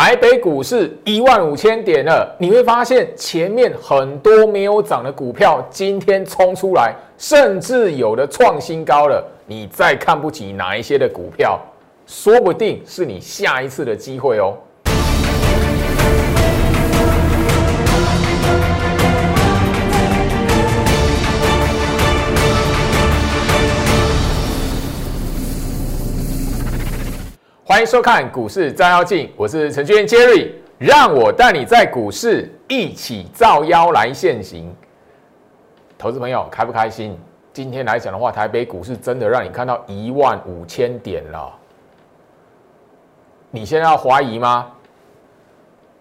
台北股市一万五千点了，你会发现前面很多没有涨的股票今天冲出来，甚至有的创新高了。你再看不起哪一些的股票，说不定是你下一次的机会哦。欢迎收看股市照妖镜，我是程序员 Jerry，让我带你在股市一起照妖来现行。投资朋友开不开心？今天来讲的话，台北股市真的让你看到一万五千点了，你现在要怀疑吗？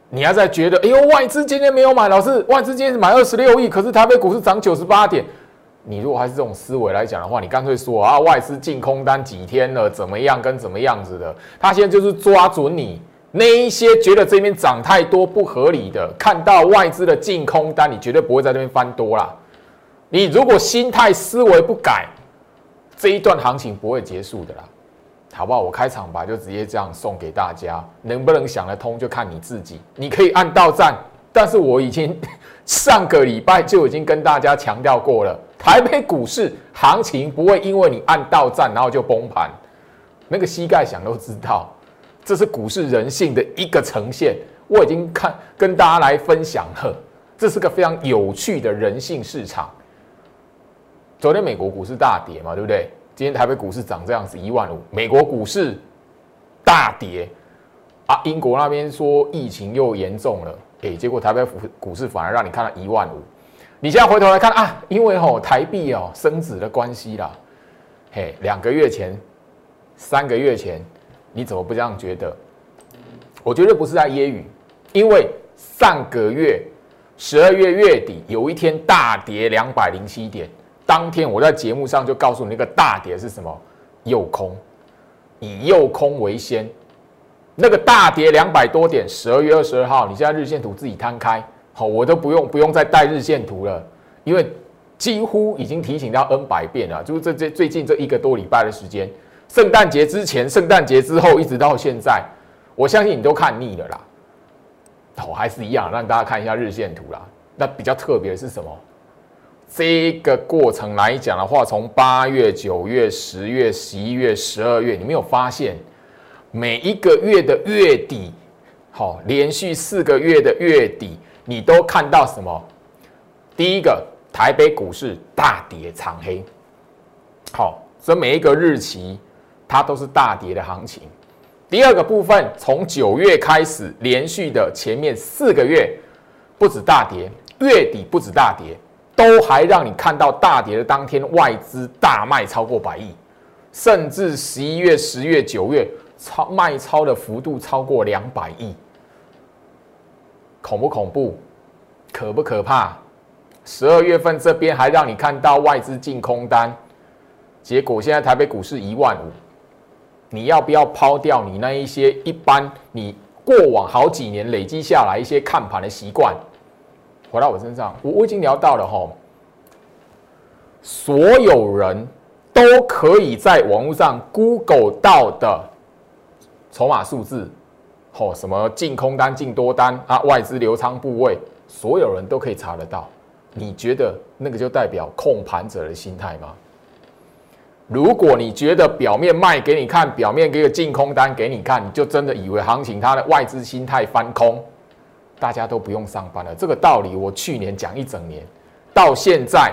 你要再觉得，哎呦，外资今天没有买，老师，外资今天是买二十六亿，可是台北股市涨九十八点。你如果还是这种思维来讲的话，你干脆说啊，外资净空单几天了，怎么样跟怎么样子的？他现在就是抓准你那一些觉得这边涨太多不合理的，看到外资的净空单，你绝对不会在这边翻多啦。你如果心态思维不改，这一段行情不会结束的啦，好不好？我开场白就直接这样送给大家，能不能想得通就看你自己。你可以按到站，但是我已经 上个礼拜就已经跟大家强调过了。台北股市行情不会因为你按到站然后就崩盘，那个膝盖想都知道，这是股市人性的一个呈现。我已经看跟大家来分享了，这是个非常有趣的人性市场。昨天美国股市大跌嘛，对不对？今天台北股市涨这样子一万五，美国股市大跌啊，英国那边说疫情又严重了，哎，结果台北股股市反而让你看到一万五。你现在回头来看啊，因为吼台币哦升值的关系啦，嘿，两个月前、三个月前，你怎么不这样觉得？我绝对不是在揶揄，因为上个月十二月月底有一天大跌两百零七点，当天我在节目上就告诉你那个大跌是什么，诱空，以诱空为先，那个大跌两百多点，十二月二十二号，你现在日线图自己摊开。好，我都不用不用再带日线图了，因为几乎已经提醒到 N 百遍了。就是这这最近这一个多礼拜的时间，圣诞节之前、圣诞节之后，一直到现在，我相信你都看腻了啦。好还是一样让大家看一下日线图啦。那比较特别的是什么？这个过程来讲的话，从八月、九月、十月、十一月、十二月，你没有发现每一个月的月底，好，连续四个月的月底。你都看到什么？第一个，台北股市大跌长黑，好，所以每一个日期它都是大跌的行情。第二个部分，从九月开始连续的前面四个月不止大跌，月底不止大跌，都还让你看到大跌的当天外资大卖超过百亿，甚至十一月、十月、九月超卖超的幅度超过两百亿。恐不恐怖？可不可怕？十二月份这边还让你看到外资净空单，结果现在台北股市一万五，你要不要抛掉你那一些一般你过往好几年累积下来一些看盘的习惯，回到我身上？我我已经聊到了哈，所有人都可以在网络上 Google 到的筹码数字。哦，什么净空单、净多单啊，外资流仓部位，所有人都可以查得到。你觉得那个就代表控盘者的心态吗？如果你觉得表面卖给你看，表面给个净空单给你看，你就真的以为行情它的外资心态翻空，大家都不用上班了。这个道理我去年讲一整年，到现在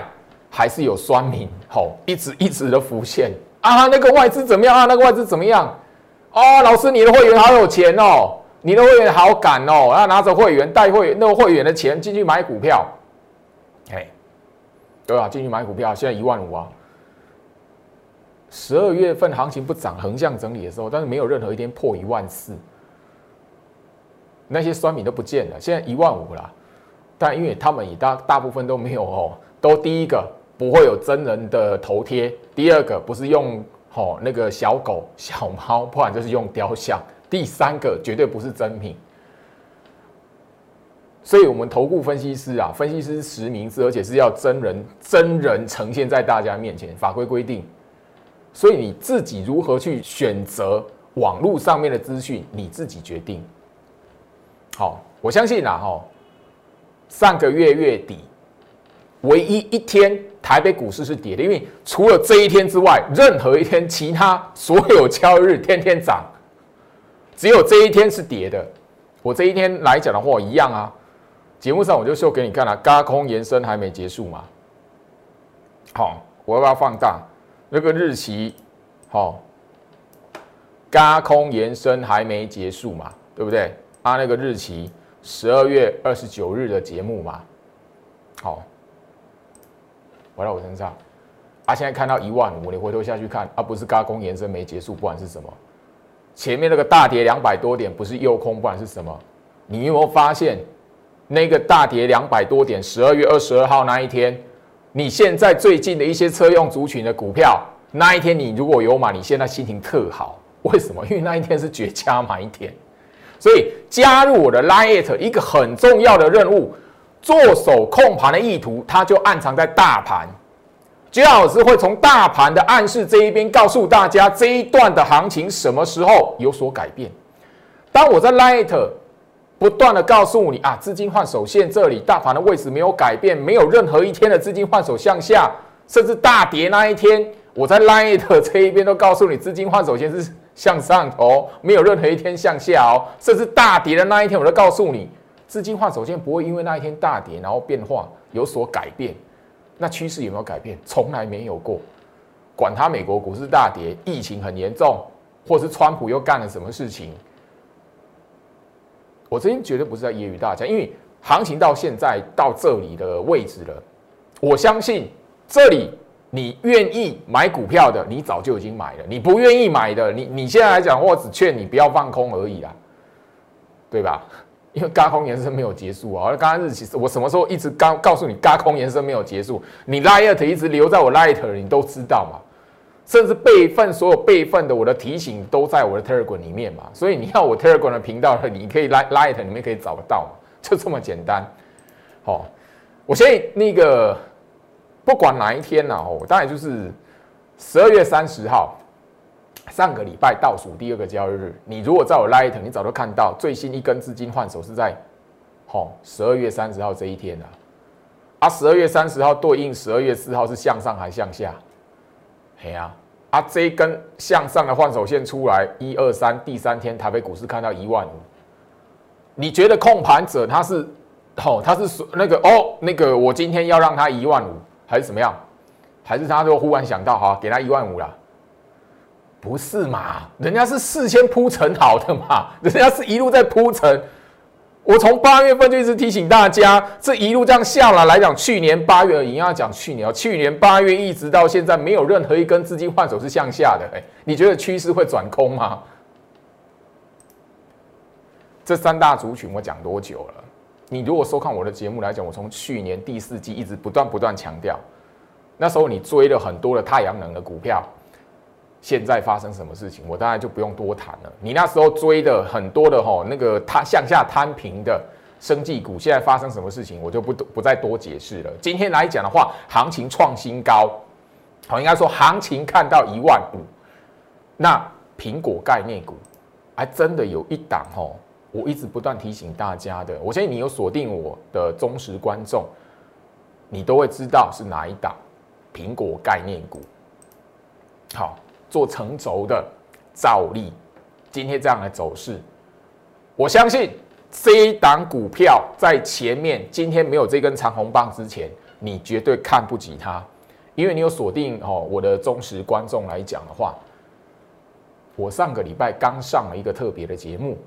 还是有酸民吼，一直一直的浮现啊，那个外资怎么样啊？那个外资怎么样？哦，老师，你的会员好有钱哦，你的会员好敢哦，然后拿着会员带会那个会员的钱进去买股票，哎，对啊，进去买股票，现在一万五啊。十二月份行情不涨，横向整理的时候，但是没有任何一天破一万四，那些酸米都不见了，现在一万五了。但因为他们也大大部分都没有哦，都第一个不会有真人的头贴，第二个不是用。哦，那个小狗、小猫，不然就是用雕像。第三个绝对不是真品，所以我们投顾分析师啊，分析师实名制，而且是要真人真人呈现在大家面前。法规规定，所以你自己如何去选择网络上面的资讯，你自己决定。好，我相信啦，哈，上个月月底，唯一一天台北股市是跌的，因为除了这一天之外，任何一天其他所有交易日天天涨，只有这一天是跌的。我这一天来讲的话，一样啊。节目上我就秀给你看了，高空延伸还没结束嘛。好，我要不要放大那个日期？好，高空延伸还没结束嘛，对不对？啊，那个日期十二月二十九日的节目嘛。好，回到我身上。啊，现在看到一万五，你回头下去看，啊，不是高空延伸没结束，不管是什么，前面那个大跌两百多点，不是诱空，不管是什么，你有没有发现？那个大跌两百多点，十二月二十二号那一天，你现在最近的一些车用族群的股票，那一天你如果有买，你现在心情特好。为什么？因为那一天是绝佳买一天。所以加入我的 Lite 一个很重要的任务，做手控盘的意图，它就暗藏在大盘。杰老师会从大盘的暗示这一边告诉大家，这一段的行情什么时候有所改变。当我在 Light。不断的告诉你啊，资金换手线这里大盘的位置没有改变，没有任何一天的资金换手向下，甚至大跌那一天，我在 Line 的这一边都告诉你，资金换手线是向上头，没有任何一天向下哦。甚至大跌的那一天，我都告诉你，资金化手线不会因为那一天大跌然后变化有所改变。那趋势有没有改变？从来没有过。管它美国股市大跌，疫情很严重，或是川普又干了什么事情。我这边绝对不是在揶揄大家，因为行情到现在到这里的位置了，我相信这里你愿意买股票的，你早就已经买了；你不愿意买的，你你现在来讲，我只劝你不要放空而已啦，对吧？因为高空延伸没有结束啊！而刚刚日期我什么时候一直刚告诉你高空延伸没有结束？你 light 一直留在我 light，你都知道嘛？甚至备份所有备份的我的提醒都在我的 Telegram 里面嘛，所以你要我 Telegram 的频道，你可以拉 Light 里面可以找得到嘛，就这么简单。好，我现在那个不管哪一天呢，哦，当然就是十二月三十号，上个礼拜倒数第二个交易日，你如果在我 Light，你早就看到最新一根资金换手是在，好十二月三十号这一天啊，啊十二月三十号对应十二月四号是向上还向下？哎呀，啊，这一根向上的换手线出来，一二三，第三天台北股市看到一万五，你觉得控盘者他是，哦，他是那个哦，那个我今天要让他一万五，还是怎么样？还是他就忽然想到，哈，给他一万五了？不是嘛？人家是事先铺陈好的嘛，人家是一路在铺陈。我从八月份就一直提醒大家，这一路这样下来来讲，去年八月，一定要讲去年哦，去年八月一直到现在，没有任何一根资金换手是向下的。哎，你觉得趋势会转空吗？这三大族群我讲多久了？你如果收看我的节目来讲，我从去年第四季一直不断不断强调，那时候你追了很多的太阳能的股票。现在发生什么事情，我当然就不用多谈了。你那时候追的很多的哈，那个它向下摊平的生技股，现在发生什么事情，我就不不再多解释了。今天来讲的话，行情创新高，好，应该说行情看到一万五。那苹果概念股还真的有一档吼，我一直不断提醒大家的。我相信你有锁定我的忠实观众，你都会知道是哪一档苹果概念股。好。做成轴的照例，今天这样的走势，我相信这一档股票在前面今天没有这根长红棒之前，你绝对看不起它，因为你有锁定哦。我的忠实观众来讲的话，我上个礼拜刚上了一个特别的节目，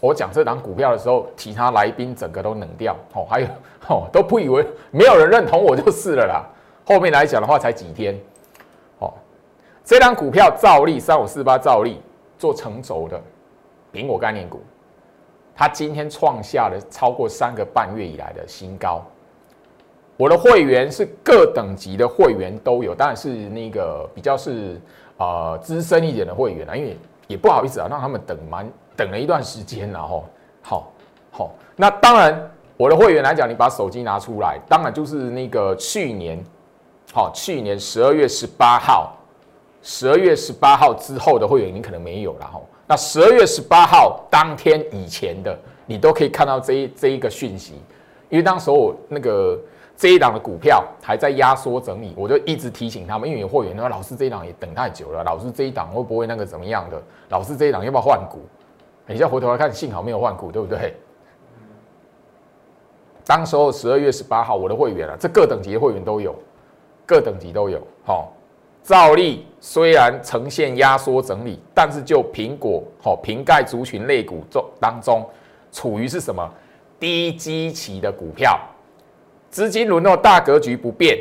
我讲这档股票的时候，其他来宾整个都冷掉哦，还有哦都不以为没有人认同我就是了啦。后面来讲的话，才几天。这张股票照例三五四八照例做成轴的苹果概念股，它今天创下了超过三个半月以来的新高。我的会员是各等级的会员都有，当然是那个比较是呃资深一点的会员啊，因为也不好意思啊，让他们等蛮等了一段时间了吼。好，好，那当然我的会员来讲，你把手机拿出来，当然就是那个去年，好，去年十二月十八号。十二月十八号之后的会员，你可能没有了哈。那十二月十八号当天以前的，你都可以看到这一这一个讯息，因为当时候那个这一档的股票还在压缩整理，我就一直提醒他们，因为有会员说老师这一档也等太久了，老师这一档会不会那个怎么样的？老师这一档要不要换股？你再回头来看，幸好没有换股，对不对？当时候十二月十八号，我的会员啊，这各等级的会员都有，各等级都有。好，照例虽然呈现压缩整理，但是就苹果、好瓶盖族群类股中当中，处于是什么低基期的股票，资金轮动大格局不变，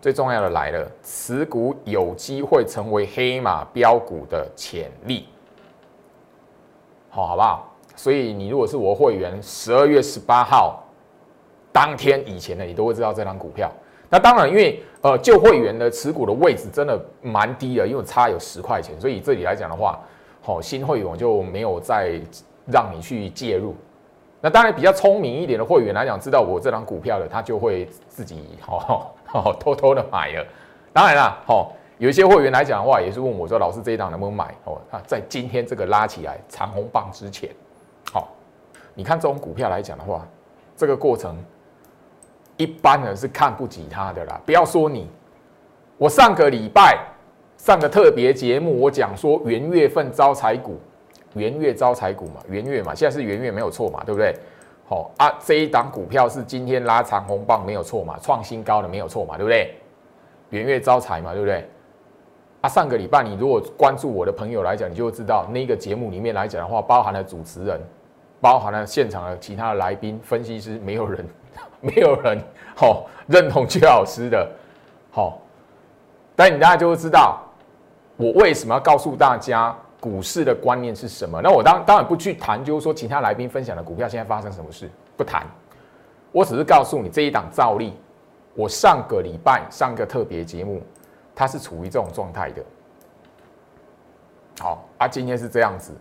最重要的来了，持股有机会成为黑马标股的潜力。好，好不好？所以你如果是我会员，十二月十八号。当天以前呢，你都会知道这张股票。那当然，因为呃旧会员的持股的位置真的蛮低的，因为差有十块钱，所以这里来讲的话，好新会员就没有再让你去介入。那当然比较聪明一点的会员来讲，知道我这张股票的，他就会自己好好 偷偷的买了。当然啦，好有一些会员来讲的话，也是问我说，老师这一档能不能买？哦，啊，在今天这个拉起来长红棒之前，好，你看这种股票来讲的话，这个过程。一般人是看不起他的啦，不要说你。我上个礼拜上个特别节目，我讲说元月份招财股，元月招财股嘛，元月嘛，现在是元月没有错嘛，对不对？好啊，这一档股票是今天拉长红棒没有错嘛，创新高的没有错嘛，对不对？元月招财嘛，对不对？啊，上个礼拜你如果关注我的朋友来讲，你就会知道那个节目里面来讲的话，包含了主持人，包含了现场的其他的来宾、分析师，没有人。没有人好认同邱老师的，好，但你大家就会知道我为什么要告诉大家股市的观念是什么。那我当当然不去谈，就是说其他来宾分享的股票现在发生什么事，不谈。我只是告诉你这一档照例，我上个礼拜上个特别节目，它是处于这种状态的。好，啊，今天是这样子，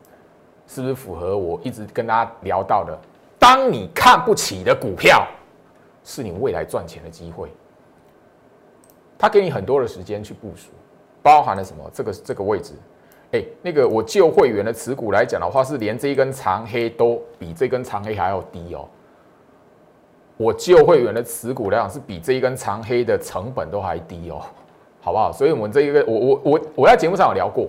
是不是符合我一直跟大家聊到的？当你看不起的股票。是你未来赚钱的机会，他给你很多的时间去部署，包含了什么？这个这个位置，哎，那个我旧会员的持股来讲的话，是连这一根长黑都比这根长黑还要低哦。我旧会员的持股来讲，是比这一根长黑的成本都还低哦，好不好？所以，我们这一个，我我我我在节目上有聊过，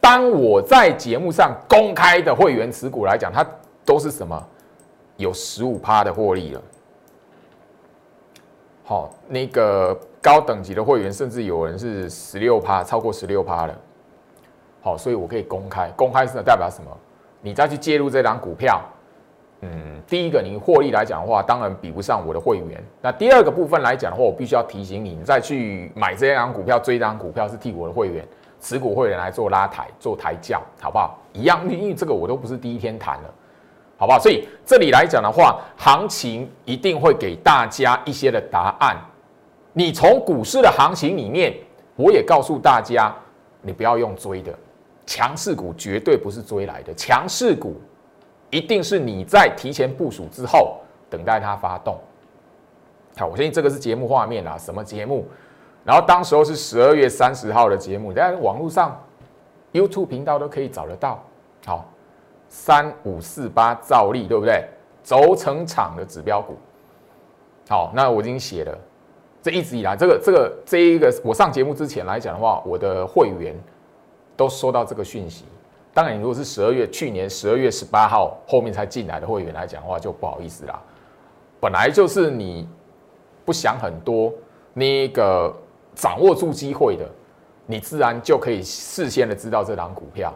当我在节目上公开的会员持股来讲，它都是什么？有十五趴的获利了。好，那个高等级的会员，甚至有人是十六趴，超过十六趴了。好，所以我可以公开，公开是代表什么？你再去介入这档股票，嗯，第一个你获利来讲的话，当然比不上我的会员。那第二个部分来讲的话，我必须要提醒你，你再去买这档股票，追这档股票是替我的会员、持股会员来做拉抬、做抬轿，好不好？一样，因为这个我都不是第一天谈了。好不好？所以这里来讲的话，行情一定会给大家一些的答案。你从股市的行情里面，我也告诉大家，你不要用追的，强势股绝对不是追来的，强势股一定是你在提前部署之后，等待它发动。好，我相信这个是节目画面啊，什么节目？然后当时候是十二月三十号的节目，在网络上 YouTube 频道都可以找得到。好。三五四八兆利对不对？轴承厂的指标股，好，那我已经写了。这一直以来，这个这个这一个，我上节目之前来讲的话，我的会员都收到这个讯息。当然，如果是十二月去年十二月十八号后面才进来的会员来讲的话，就不好意思啦。本来就是你不想很多，那个掌握住机会的，你自然就可以事先的知道这档股票。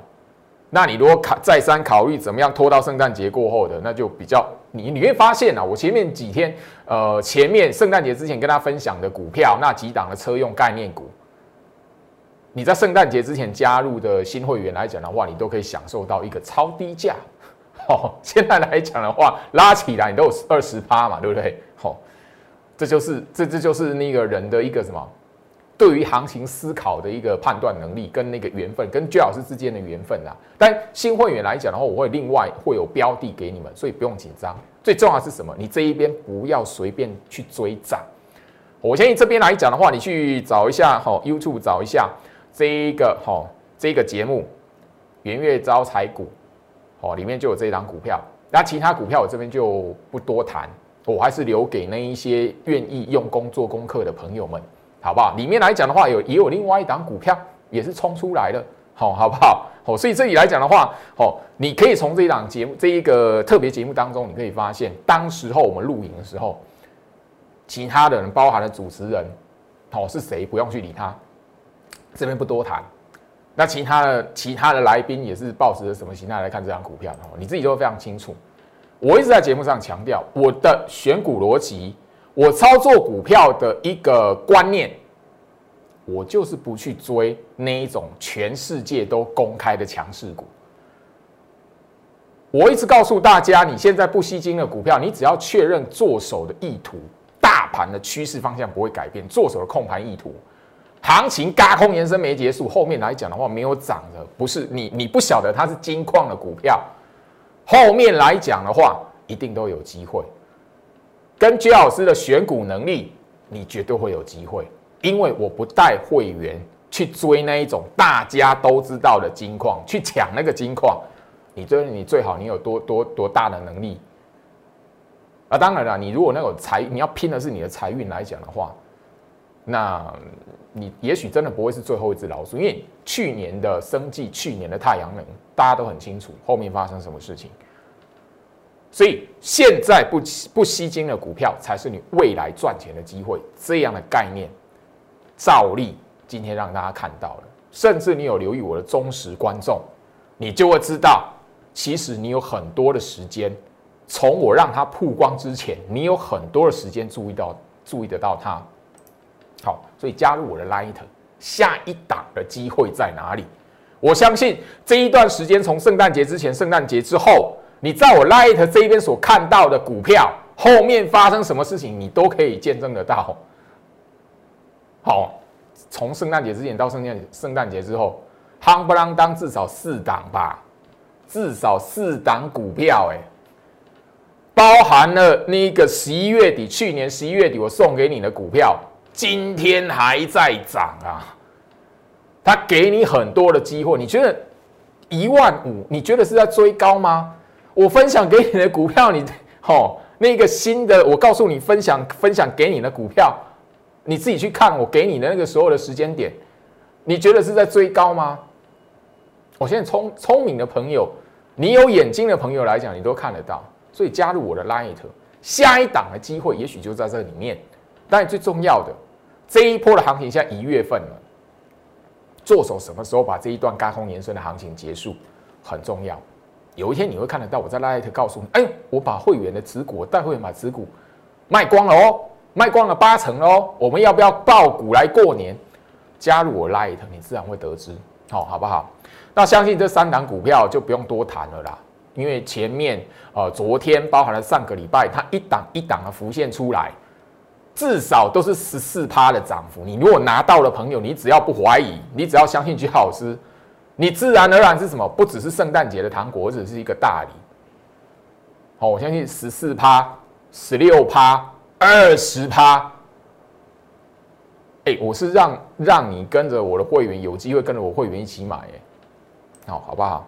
那你如果考再三考虑怎么样拖到圣诞节过后的，那就比较你你会发现啊，我前面几天呃前面圣诞节之前跟大家分享的股票那几档的车用概念股，你在圣诞节之前加入的新会员来讲的话，你都可以享受到一个超低价。好，现在来讲的话，拉起来你都有二十趴嘛，对不对？好，这就是这这就是那个人的一个什么？对于行情思考的一个判断能力，跟那个缘分，跟居老师之间的缘分啊。但新会员来讲的话，我会另外会有标的给你们，所以不用紧张。最重要是什么？你这一边不要随便去追涨。我建议这边来讲的话，你去找一下哈，YouTube 找一下这一个哈这个节目，元月招财股，哦，里面就有这一档股票。那其他股票我这边就不多谈，我还是留给那一些愿意用功做功课的朋友们，好不好？里面来讲的话，有也有另外一档股票也是冲出来了，好，好不好？哦，所以这里来讲的话，哦，你可以从这一档节目这一个特别节目当中，你可以发现，当时候我们录影的时候，其他的人包含了主持人，哦是谁，不用去理他，这边不多谈。那其他的其他的来宾也是抱持着什么心态来看这张股票的？你自己都非常清楚。我一直在节目上强调我的选股逻辑，我操作股票的一个观念，我就是不去追那一种全世界都公开的强势股。我一直告诉大家，你现在不吸金的股票，你只要确认做手的意图，大盘的趋势方向不会改变，做手的控盘意图。行情嘎空延伸没结束，后面来讲的话没有涨的，不是你你不晓得它是金矿的股票，后面来讲的话一定都有机会。跟居老师的选股能力，你绝对会有机会，因为我不带会员去追那一种大家都知道的金矿，去抢那个金矿，你最你最好你有多多多大的能力。啊，当然了，你如果那种财，你要拼的是你的财运来讲的话。那你也许真的不会是最后一只老鼠，因为去年的生计、去年的太阳能，大家都很清楚后面发生什么事情。所以现在不不吸金的股票，才是你未来赚钱的机会。这样的概念，照例今天让大家看到了，甚至你有留意我的忠实观众，你就会知道，其实你有很多的时间，从我让它曝光之前，你有很多的时间注意到、注意得到它。好，所以加入我的 Light，下一档的机会在哪里？我相信这一段时间，从圣诞节之前、圣诞节之后，你在我 Light 这一边所看到的股票，后面发生什么事情，你都可以见证得到。好，从圣诞节之前到圣诞圣诞节之后，夯不啷当至少四档吧，至少四档股票，哎，包含了那个十一月底，去年十一月底我送给你的股票。今天还在涨啊！他给你很多的机会，你觉得一万五？你觉得是在追高吗？我分享给你的股票，你 哦，那个新的，我告诉你分享分享给你的股票，你自己去看我给你的那个所有的时间点，你觉得是在追高吗？我现在聪聪明的朋友，你有眼睛的朋友来讲，你都看得到，所以加入我的 Light，下一档的机会也许就在这里面。但最重要的，这一波的行情现在一月份了，做手什么时候把这一段高空延伸的行情结束很重要。有一天你会看得到我在 Light 告诉你，哎，我把会员的持股，带会员把持股卖光了哦，卖光了八成哦，我们要不要爆股来过年？加入我 Light，你自然会得知，好，好不好？那相信这三档股票就不用多谈了啦，因为前面呃昨天包含了上个礼拜，它一档一档的浮现出来。至少都是十四趴的涨幅。你如果拿到了朋友，你只要不怀疑，你只要相信居老师，你自然而然是什么？不只是圣诞节的糖果，只是一个大礼。好，我相信十四趴、十六趴、二十趴。哎，我是让让你跟着我的会员有机会跟着我会员一起买，哎，好，好不好？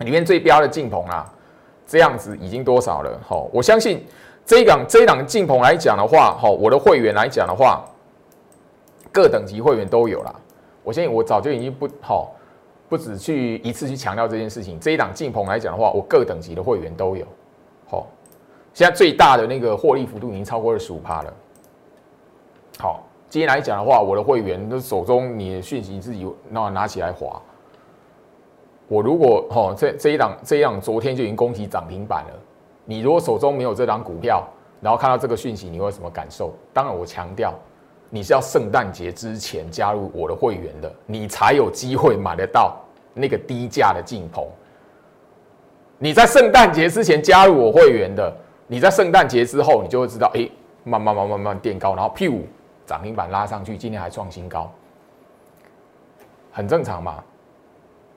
里面最标的进棚啊，这样子已经多少了？好，我相信。这一档这一档进棚来讲的话，哈，我的会员来讲的话，各等级会员都有啦。我相信我早就已经不好，不止去一次去强调这件事情。这一档进棚来讲的话，我各等级的会员都有。好，现在最大的那个获利幅度已经超过二十五趴了。好，今天来讲的话，我的会员都手中你的讯息自己那拿起来划。我如果哈这这一档这一档昨天就已经攻击涨停板了。你如果手中没有这张股票，然后看到这个讯息，你会什么感受？当然，我强调，你是要圣诞节之前加入我的会员的，你才有机会买得到那个低价的进棚。你在圣诞节之前加入我会员的，你在圣诞节之后，你就会知道，哎，慢慢慢慢慢垫高，然后 P 五涨停板拉上去，今天还创新高，很正常嘛。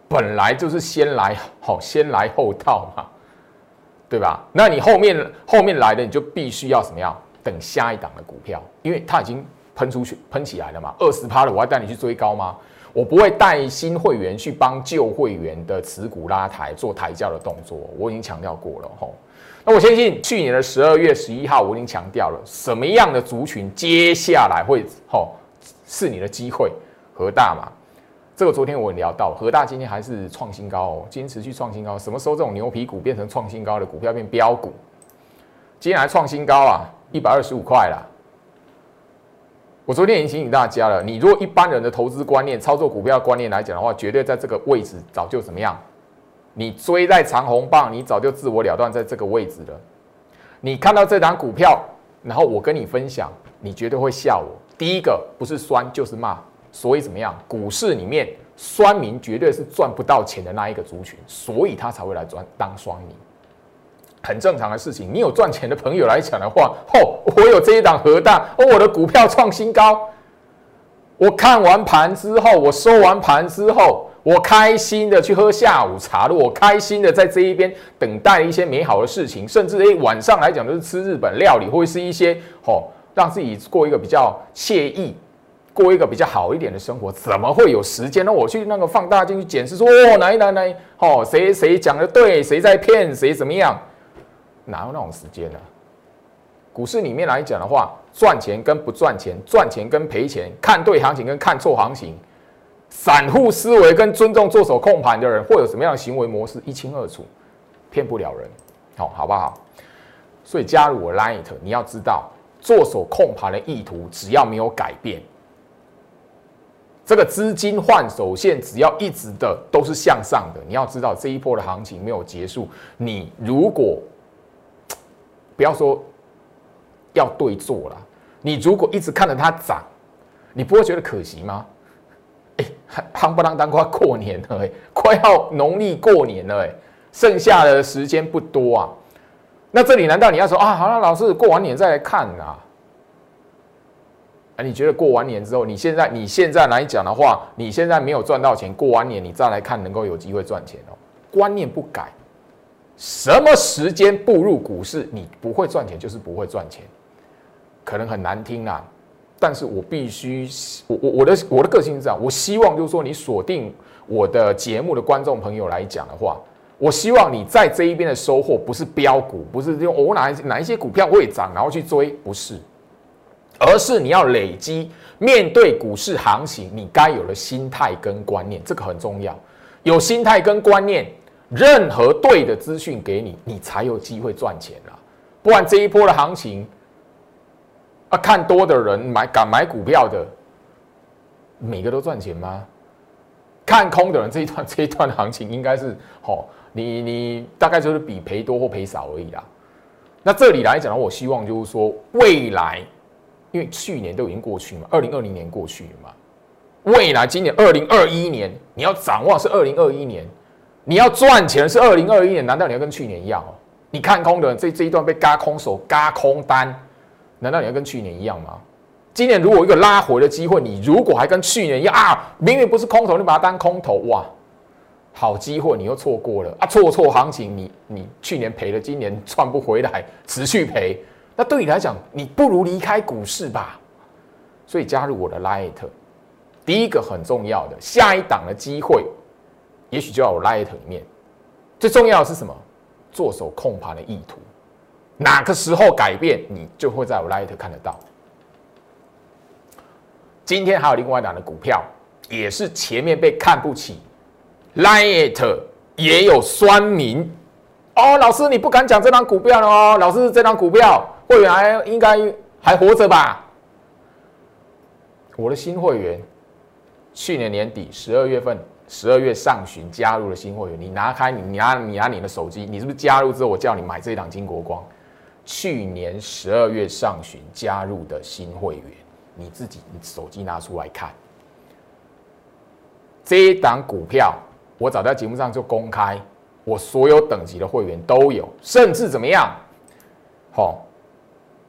本来就是先来好，先来后到嘛。对吧？那你后面后面来的你就必须要什么样？等下一档的股票，因为它已经喷出去、喷起来了嘛。二十趴了，我要带你去追高吗？我不会带新会员去帮旧会员的持股拉抬做抬轿的动作，我已经强调过了吼。那我相信去年的十二月十一号，我已经强调了什么样的族群接下来会吼是你的机会，何大嘛。这个昨天我聊到，何大今天还是创新高哦，今天持续创新高。什么时候这种牛皮股变成创新高的股票变标股？今天还创新高啊，一百二十五块啦。我昨天已经提醒大家了，你如果一般人的投资观念、操作股票观念来讲的话，绝对在这个位置早就怎么样？你追在长红棒，你早就自我了断在这个位置了。你看到这档股票，然后我跟你分享，你绝对会笑我。第一个不是酸就是骂，所以怎么样？股市里面酸民绝对是赚不到钱的那一个族群，所以他才会来赚当酸民。很正常的事情。你有赚钱的朋友来讲的话，哦，我有这一档核弹，哦，我的股票创新高。我看完盘之后，我收完盘之后，我开心的去喝下午茶。我开心的在这一边等待一些美好的事情，甚至诶晚上来讲都是吃日本料理，或是一些哦让自己过一个比较惬意、过一个比较好一点的生活。怎么会有时间呢？我去那个放大镜去检视，说哦，哪一哪哪，哦，谁谁讲的对，谁在骗谁，怎么样？哪有那种时间呢？股市里面来讲的话，赚钱跟不赚钱，赚钱跟赔钱，看对行情跟看错行情，散户思维跟尊重做手控盘的人会有什么样的行为模式，一清二楚，骗不了人，好，好不好？所以加入我 Light，你要知道做手控盘的意图，只要没有改变，这个资金换手线只要一直的都是向上的。你要知道这一波的行情没有结束，你如果不要说要对做了，你如果一直看着它涨，你不会觉得可惜吗？哎，夯不啷当快过年了，哎，快要农历过年了，哎，剩下的时间不多啊。那这里难道你要说啊？好了，老师过完年再来看啊？啊，你觉得过完年之后，你现在你现在来讲的话，你现在没有赚到钱，过完年你再来看，能够有机会赚钱哦？观念不改。什么时间步入股市，你不会赚钱就是不会赚钱，可能很难听啊，但是我必须，我我我的我的个性是这样，我希望就是说你锁定我的节目的观众朋友来讲的话，我希望你在这一边的收获不是标股，不是用我哪哪一些股票会涨然后去追，不是，而是你要累积面对股市行情你该有的心态跟观念，这个很重要，有心态跟观念。任何对的资讯给你，你才有机会赚钱啊！不然这一波的行情，啊，看多的人买敢买股票的，每个都赚钱吗？看空的人这一段 这一段行情应该是，哦，你你大概就是比赔多或赔少而已啦。那这里来讲呢，我希望就是说，未来，因为去年都已经过去嘛，二零二零年过去嘛，未来今年二零二一年，你要掌握是二零二一年。你要赚钱是二零二一年，难道你要跟去年一样哦？你看空的这这一段被嘎空手、嘎空单，难道你要跟去年一样吗？今年如果一个拉回的机会，你如果还跟去年一样啊，明明不是空头，你把它当空头，哇，好机会你又错过了啊！错错行情，你你去年赔了，今年赚不回来，持续赔，那对你来讲，你不如离开股市吧。所以加入我的 Light，第一个很重要的下一档的机会。也许就要我 Light 里面，最重要的是什么？做手控盘的意图，哪个时候改变，你就会在我 Light 看得到。今天还有另外一档的股票，也是前面被看不起，Light 也有酸民哦。老师，你不敢讲这档股票了哦。老师，这档股票会员还应该还活着吧？我的新会员，去年年底十二月份。十二月上旬加入了新会员，你拿开你你拿你拿你的手机，你是不是加入之后我叫你买这一档金国光？去年十二月上旬加入的新会员，你自己你手机拿出来看，这一档股票我早在节目上就公开，我所有等级的会员都有，甚至怎么样？好，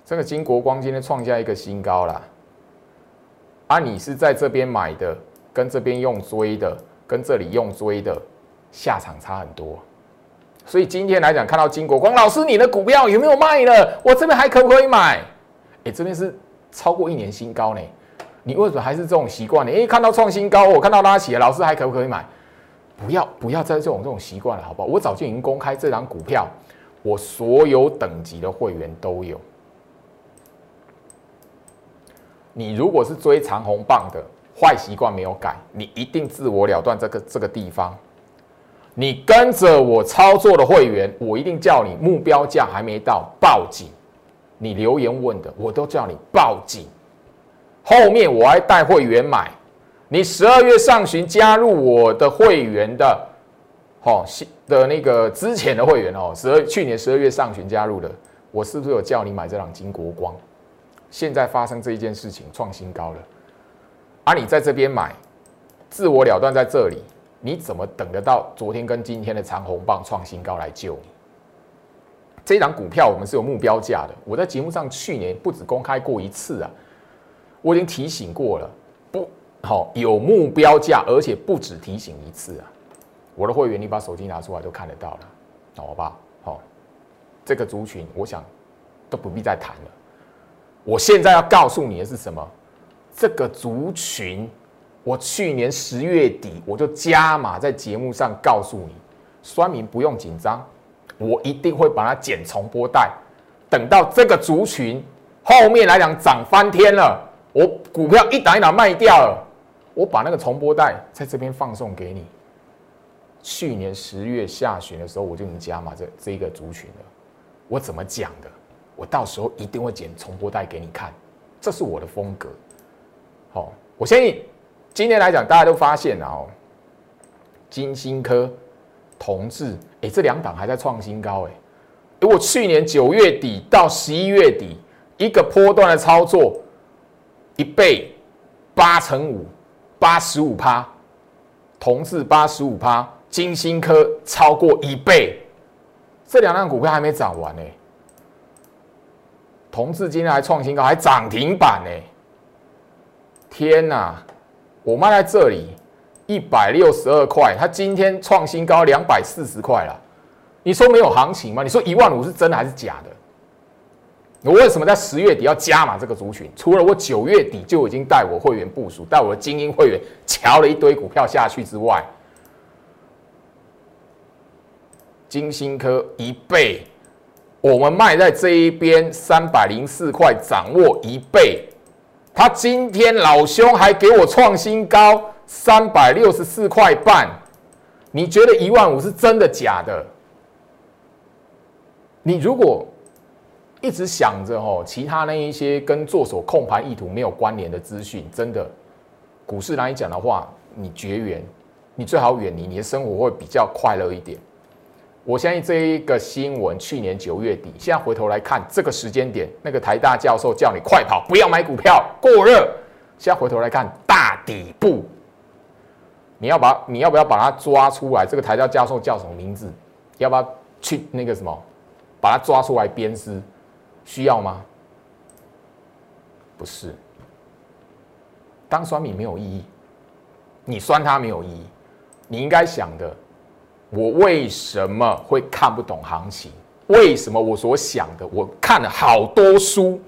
这个金国光今天创下一个新高了，啊，你是在这边买的，跟这边用追的。跟这里用追的下场差很多，所以今天来讲，看到金国光老师，你的股票有没有卖呢？我这边还可不可以买？哎，这边是超过一年新高呢。你为什么还是这种习惯呢？诶，看到创新高，我看到拉起，老师还可不可以买？不要不要再这种这种习惯了，好不好？我早就已经公开这张股票，我所有等级的会员都有。你如果是追长红棒的坏习惯没有改，你一定自我了断这个这个地方。你跟着我操作的会员，我一定叫你目标价还没到报警。你留言问的，我都叫你报警。后面我还带会员买。你十二月上旬加入我的会员的，哦，的那个之前的会员哦，十二去年十二月上旬加入的，我是不是有叫你买这档金国光？现在发生这一件事情，创新高了，而你在这边买，自我了断在这里。你怎么等得到昨天跟今天的长红棒创新高来救你？这档股票我们是有目标价的，我在节目上去年不止公开过一次啊，我已经提醒过了，不好有目标价，而且不止提醒一次啊。我的会员，你把手机拿出来都看得到了，好吧？好，这个族群我想都不必再谈了。我现在要告诉你的是什么？这个族群。我去年十月底我就加码在节目上告诉你，酸民不用紧张，我一定会把它剪重播带。等到这个族群后面来讲涨翻天了，我股票一档一档卖掉了，我把那个重播带在这边放送给你。去年十月下旬的时候我就能加码这这一个族群了，我怎么讲的？我到时候一定会剪重播带给你看，这是我的风格。好，我相信。今天来讲，大家都发现了哦，金星科、同志，哎，这两档还在创新高哎。如果去年九月底到十一月底，一个波段的操作，一倍八乘五，八十五趴，同志八十五趴，金星科超过一倍，这两档股票还没涨完呢。同志今天还创新高，还涨停板呢。天哪！我卖在这里一百六十二块，它今天创新高两百四十块了。你说没有行情吗？你说一万五是真的还是假的？我为什么在十月底要加码这个族群？除了我九月底就已经带我会员部署，带我的精英会员瞧了一堆股票下去之外，金星科一倍，我们卖在这一边三百零四块，掌握一倍。他今天老兄还给我创新高三百六十四块半，你觉得一万五是真的假的？你如果一直想着哦，其他那一些跟做手控盘意图没有关联的资讯，真的股市来讲的话，你绝缘，你最好远离，你的生活会比较快乐一点。我相信这一个新闻，去年九月底，现在回头来看这个时间点，那个台大教授叫你快跑，不要买股票，过热。现在回头来看大底部，你要把你要不要把它抓出来？这个台大教授叫什么名字？要不要去那个什么，把它抓出来鞭尸？需要吗？不是，当酸米没有意义，你酸它没有意义，你应该想的。我为什么会看不懂行情？为什么我所想的？我看了好多书，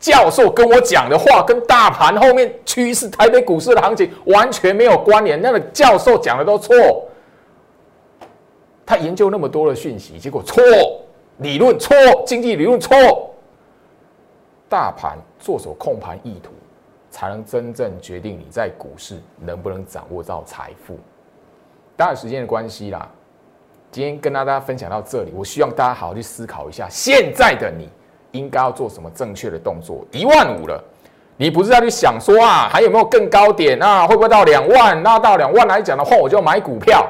教授跟我讲的话跟大盘后面趋势、台北股市的行情完全没有关联。那个教授讲的都错，他研究那么多的讯息，结果错，理论错，经济理论错。大盘做手控盘意图，才能真正决定你在股市能不能掌握到财富。当然，时间的关系啦。今天跟大家分享到这里，我希望大家好好去思考一下，现在的你应该要做什么正确的动作。一万五了，你不是要去想说啊，还有没有更高点啊？会不会到两万？那到两万来讲的话，我就买股票。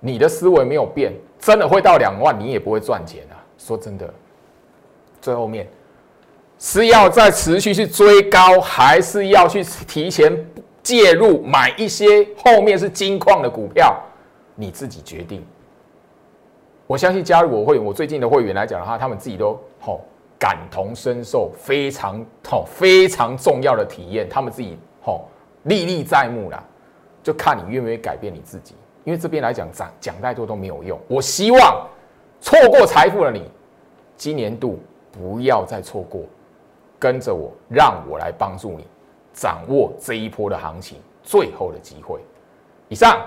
你的思维没有变，真的会到两万，你也不会赚钱啊。说真的，最后面是要再持续去追高，还是要去提前介入买一些后面是金矿的股票？你自己决定。我相信加入我会员，我最近的会员来讲的话，他们自己都吼感同身受，非常吼非常重要的体验，他们自己吼历历在目啦。就看你愿不愿意改变你自己，因为这边来讲讲讲太多都没有用。我希望错过财富了你，今年度不要再错过。跟着我，让我来帮助你掌握这一波的行情最后的机会。以上，